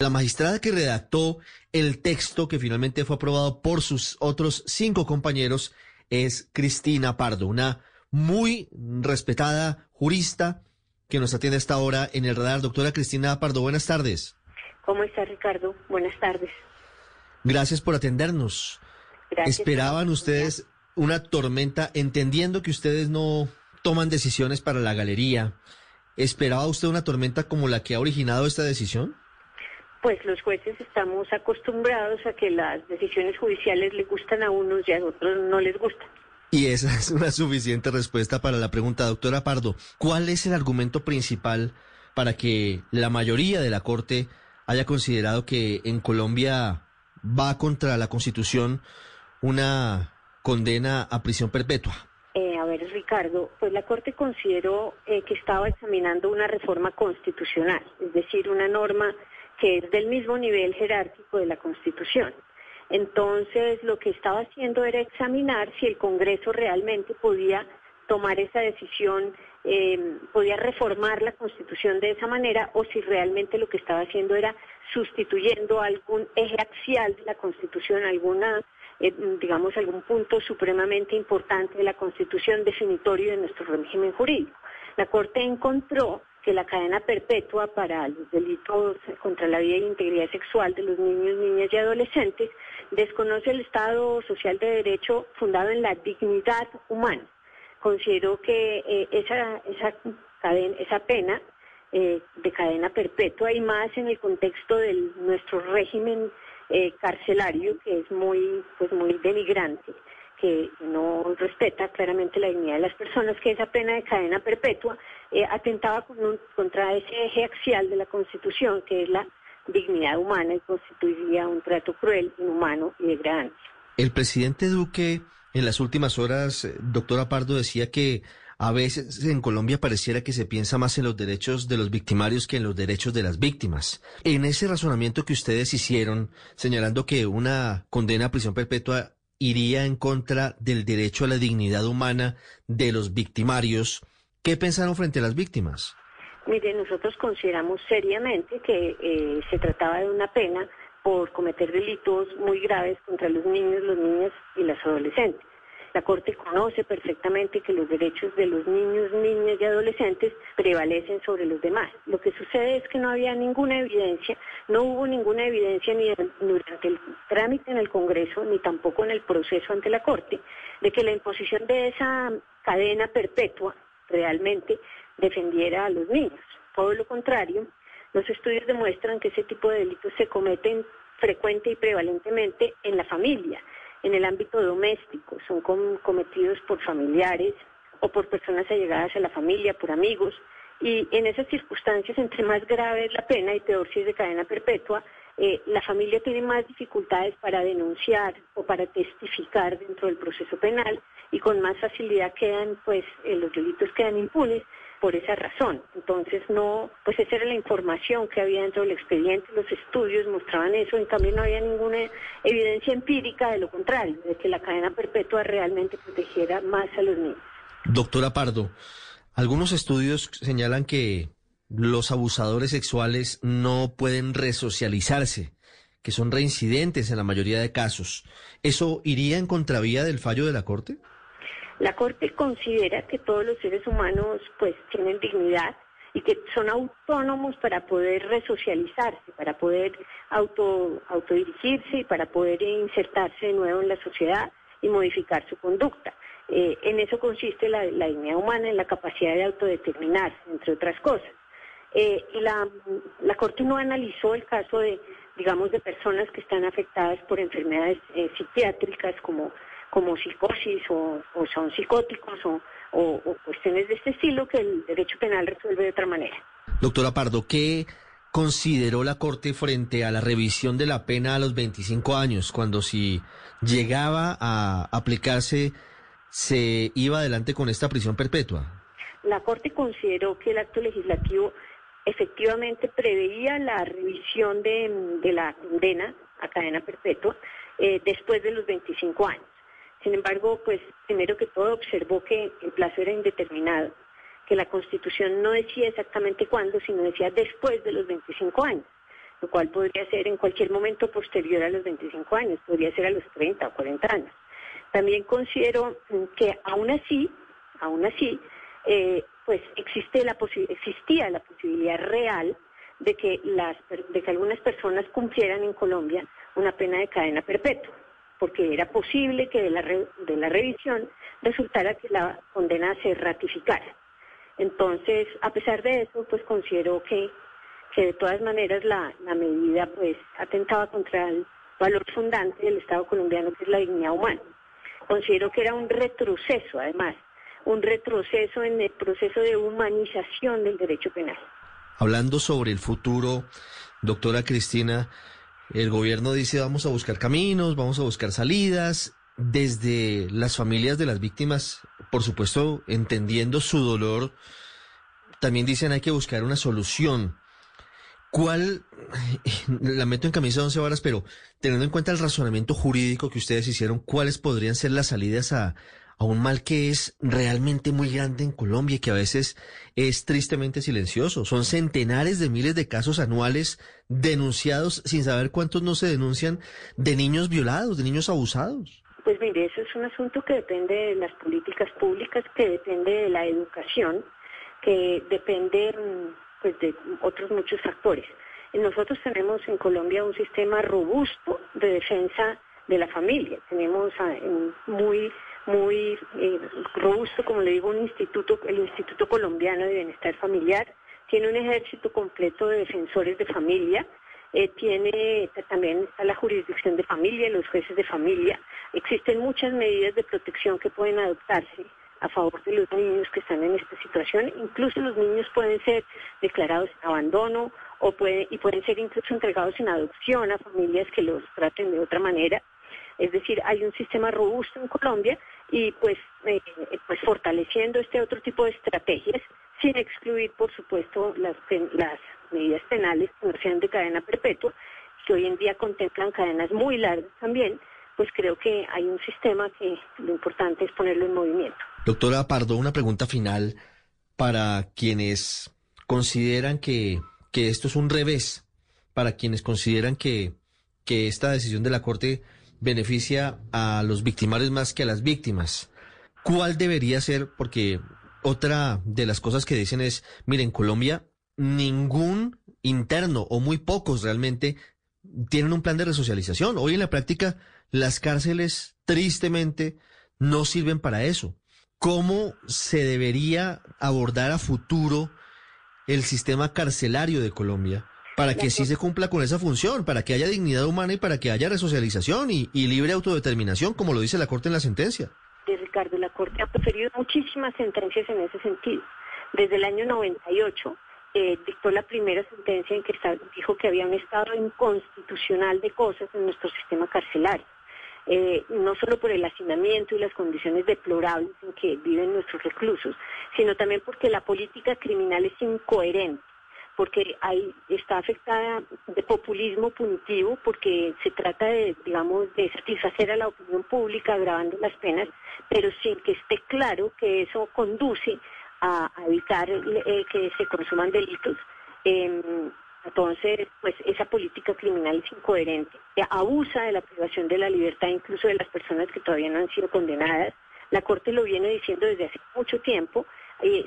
La magistrada que redactó el texto que finalmente fue aprobado por sus otros cinco compañeros es Cristina Pardo, una muy respetada jurista que nos atiende hasta ahora en el radar. Doctora Cristina Pardo, buenas tardes. ¿Cómo está Ricardo? Buenas tardes. Gracias por atendernos. Gracias. ¿Esperaban ustedes una tormenta, entendiendo que ustedes no toman decisiones para la galería? ¿Esperaba usted una tormenta como la que ha originado esta decisión? Pues los jueces estamos acostumbrados a que las decisiones judiciales le gustan a unos y a otros no les gustan. Y esa es una suficiente respuesta para la pregunta, doctora Pardo. ¿Cuál es el argumento principal para que la mayoría de la Corte haya considerado que en Colombia va contra la Constitución una condena a prisión perpetua? Eh, a ver, Ricardo, pues la Corte consideró eh, que estaba examinando una reforma constitucional, es decir, una norma que es del mismo nivel jerárquico de la Constitución. Entonces, lo que estaba haciendo era examinar si el Congreso realmente podía tomar esa decisión, eh, podía reformar la Constitución de esa manera o si realmente lo que estaba haciendo era sustituyendo algún eje axial de la Constitución, alguna, eh, digamos, algún punto supremamente importante de la Constitución definitorio de nuestro régimen jurídico. La Corte encontró que la cadena perpetua para los delitos contra la vida e integridad sexual de los niños, niñas y adolescentes desconoce el Estado social de derecho fundado en la dignidad humana. Considero que eh, esa, esa, cadena, esa pena eh, de cadena perpetua y más en el contexto de nuestro régimen eh, carcelario, que es muy, pues muy denigrante, que no respeta claramente la dignidad de las personas, que esa pena de cadena perpetua eh, atentaba con un- contra ese eje axial de la Constitución, que es la dignidad humana y constituiría un trato cruel, inhumano y degradante. El presidente Duque en las últimas horas, eh, doctora Pardo, decía que a veces en Colombia pareciera que se piensa más en los derechos de los victimarios que en los derechos de las víctimas. En ese razonamiento que ustedes hicieron, señalando que una condena a prisión perpetua iría en contra del derecho a la dignidad humana de los victimarios, ¿qué pensaron frente a las víctimas? Mire, nosotros consideramos seriamente que eh, se trataba de una pena por cometer delitos muy graves contra los niños, los niñas y las adolescentes. La Corte conoce perfectamente que los derechos de los niños, niñas y adolescentes prevalecen sobre los demás. Lo que sucede es que no había ninguna evidencia, no hubo ninguna evidencia ni durante el trámite en el Congreso, ni tampoco en el proceso ante la Corte, de que la imposición de esa cadena perpetua realmente defendiera a los niños. Todo lo contrario, los estudios demuestran que ese tipo de delitos se cometen frecuente y prevalentemente en la familia, en el ámbito doméstico, son com- cometidos por familiares o por personas allegadas a la familia, por amigos, y en esas circunstancias, entre más grave es la pena y peor si es de cadena perpetua, eh, la familia tiene más dificultades para denunciar o para testificar dentro del proceso penal y con más facilidad quedan, pues, eh, los delitos quedan impunes por esa razón. Entonces, no, pues esa era la información que había dentro del expediente, los estudios mostraban eso, en cambio no había ninguna evidencia empírica de lo contrario, de que la cadena perpetua realmente protegiera más a los niños. Doctora Pardo, algunos estudios señalan que los abusadores sexuales no pueden resocializarse, que son reincidentes en la mayoría de casos. ¿Eso iría en contravía del fallo de la Corte? La Corte considera que todos los seres humanos pues tienen dignidad y que son autónomos para poder resocializarse, para poder auto, autodirigirse y para poder insertarse de nuevo en la sociedad y modificar su conducta. Eh, en eso consiste la, la dignidad humana, en la capacidad de autodeterminarse, entre otras cosas. Eh, la Corte no analizó el caso de, digamos, de personas que están afectadas por enfermedades eh, psiquiátricas como, como psicosis o, o son psicóticos o, o- o cuestiones de este estilo que el derecho penal resuelve de otra manera. Doctora Pardo, ¿qué consideró la Corte frente a la revisión de la pena a los 25 años, cuando si llegaba a aplicarse se iba adelante con esta prisión perpetua? La Corte consideró que el acto legislativo efectivamente preveía la revisión de, la condena a cadena perpetua eh, después de los 25 años. Sin embargo, pues primero que todo observó que el plazo era indeterminado, que la Constitución no decía exactamente cuándo, sino decía después de los 25 años, lo cual podría ser en cualquier momento posterior a los 25 años, podría ser a los 30 o 40 años. También considero que aún así, aún así, eh, pues existía la posibilidad real de que algunas personas cumplieran en Colombia una pena de cadena perpetua, porque era posible que de la, de la revisión resultara que la condena se ratificara. Entonces, a pesar de eso, pues considero que, que de todas maneras la, la medida pues atentaba contra el valor fundante del Estado colombiano, que es la dignidad humana. Considero que era un retroceso, además, un retroceso en el proceso de humanización del derecho penal. Hablando sobre el futuro, doctora Cristina, el gobierno dice vamos a buscar caminos, vamos a buscar salidas, desde las familias de las víctimas, por supuesto, entendiendo su dolor, también dicen hay que buscar una solución. ¿Cuál, la meto en camisa de once varas, pero teniendo en cuenta el razonamiento jurídico que ustedes hicieron, cuáles podrían ser las salidas a, a un mal que es realmente muy grande en Colombia y que a veces es tristemente silencioso. Son centenares de miles de casos anuales denunciados sin saber cuántos no se denuncian de niños violados, de niños abusados. Pues mire, eso es un asunto que depende de las políticas públicas, que depende de la educación, que depende mm, pues, de otros muchos factores. Nosotros tenemos en Colombia un sistema robusto de defensa de la familia. Tenemos muy muy eh, robusto, como le digo, un instituto, el Instituto Colombiano de Bienestar Familiar, tiene un ejército completo de defensores de familia, eh, tiene también está la jurisdicción de familia, los jueces de familia, existen muchas medidas de protección que pueden adoptarse a favor de los niños que están en esta situación, incluso los niños pueden ser declarados en abandono o puede, y pueden ser incluso entregados en adopción a familias que los traten de otra manera. Es decir, hay un sistema robusto en Colombia y pues, eh, pues fortaleciendo este otro tipo de estrategias sin excluir, por supuesto, las, las medidas penales que no sean de cadena perpetua, que hoy en día contemplan cadenas muy largas también, pues creo que hay un sistema que lo importante es ponerlo en movimiento. Doctora Pardo, una pregunta final para quienes consideran que, que esto es un revés, para quienes consideran que, que esta decisión de la Corte beneficia a los victimarios más que a las víctimas. ¿Cuál debería ser? Porque otra de las cosas que dicen es, miren, Colombia, ningún interno o muy pocos realmente tienen un plan de resocialización. Hoy en la práctica las cárceles tristemente no sirven para eso. ¿Cómo se debería abordar a futuro el sistema carcelario de Colombia? Para que sí se cumpla con esa función, para que haya dignidad humana y para que haya resocialización y, libre autodeterminación, como lo dice la Corte en la sentencia. De Ricardo, la Corte ha preferido muchísimas sentencias en ese sentido. Desde el año 98 eh, dictó la primera sentencia en que dijo que había un estado inconstitucional de cosas en nuestro sistema carcelario. Eh, no solo por el hacinamiento y las condiciones deplorables en que viven nuestros reclusos, sino también porque la política criminal es incoherente porque ahí está afectada de populismo punitivo, porque se trata de, digamos, de satisfacer a la opinión pública agravando las penas, pero sin que esté claro que eso conduce a, evitar eh, que se consuman delitos. Em, entonces, pues esa política criminal es incoherente, abusa de la privación de la libertad incluso de las personas que todavía no han sido condenadas. La Corte lo viene diciendo desde hace mucho tiempo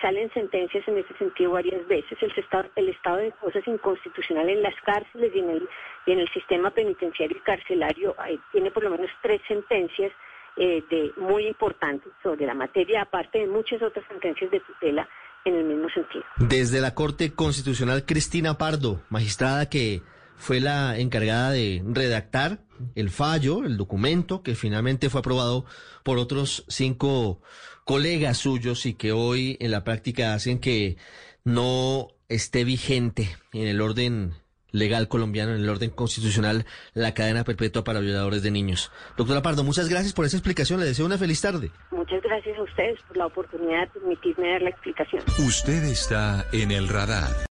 salen sentencias en ese sentido varias veces. El estado, el estado de cosas inconstitucional en las cárceles y en el, y en el sistema penitenciario y carcelario tiene por lo menos tres sentencias eh, de muy importantes sobre la materia, aparte de muchas otras sentencias de tutela en el mismo sentido. Desde la Corte Constitucional, Cristina Pardo, magistrada que fue la encargada de redactar el fallo, el documento que finalmente fue aprobado por otros cinco colegas suyos y que hoy en la práctica hacen que no esté vigente en el orden legal colombiano, en el orden constitucional, la cadena perpetua para violadores de niños. Doctora Pardo, muchas gracias por esa explicación. Le deseo una feliz tarde. Muchas gracias a ustedes por la oportunidad de permitirme dar la explicación. Usted está en el radar.